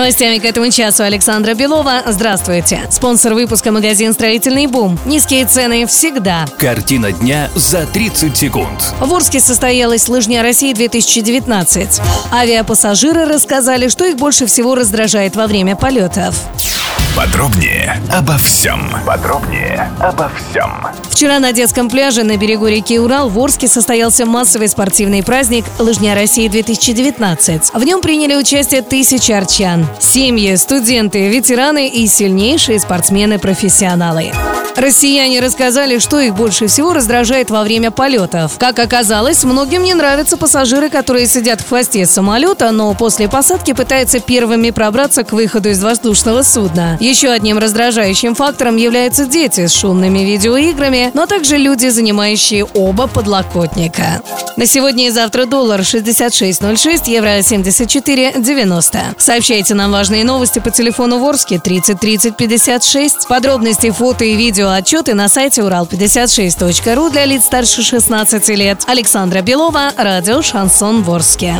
Новостями к этому часу Александра Белова. Здравствуйте. Спонсор выпуска магазин «Строительный бум». Низкие цены всегда. Картина дня за 30 секунд. В Орске состоялась «Лыжня России-2019». Авиапассажиры рассказали, что их больше всего раздражает во время полетов. Подробнее обо всем. Подробнее обо всем. Вчера на детском пляже на берегу реки Урал в Орске состоялся массовый спортивный праздник «Лыжня России-2019». В нем приняли участие тысячи арчан. Семьи, студенты, ветераны и сильнейшие спортсмены-профессионалы. Россияне рассказали, что их больше всего раздражает во время полетов. Как оказалось, многим не нравятся пассажиры, которые сидят в хвосте самолета, но после посадки пытаются первыми пробраться к выходу из воздушного судна. Еще одним раздражающим фактором являются дети с шумными видеоиграми, но также люди, занимающие оба подлокотника. На сегодня и завтра доллар 66.06, евро 74.90. Сообщайте нам важные новости по телефону Ворске 30 30 56. Подробности, фото и видео отчеты на сайте урал56.ру для лиц старше 16 лет. Александра Белова, радио «Шансон Ворске».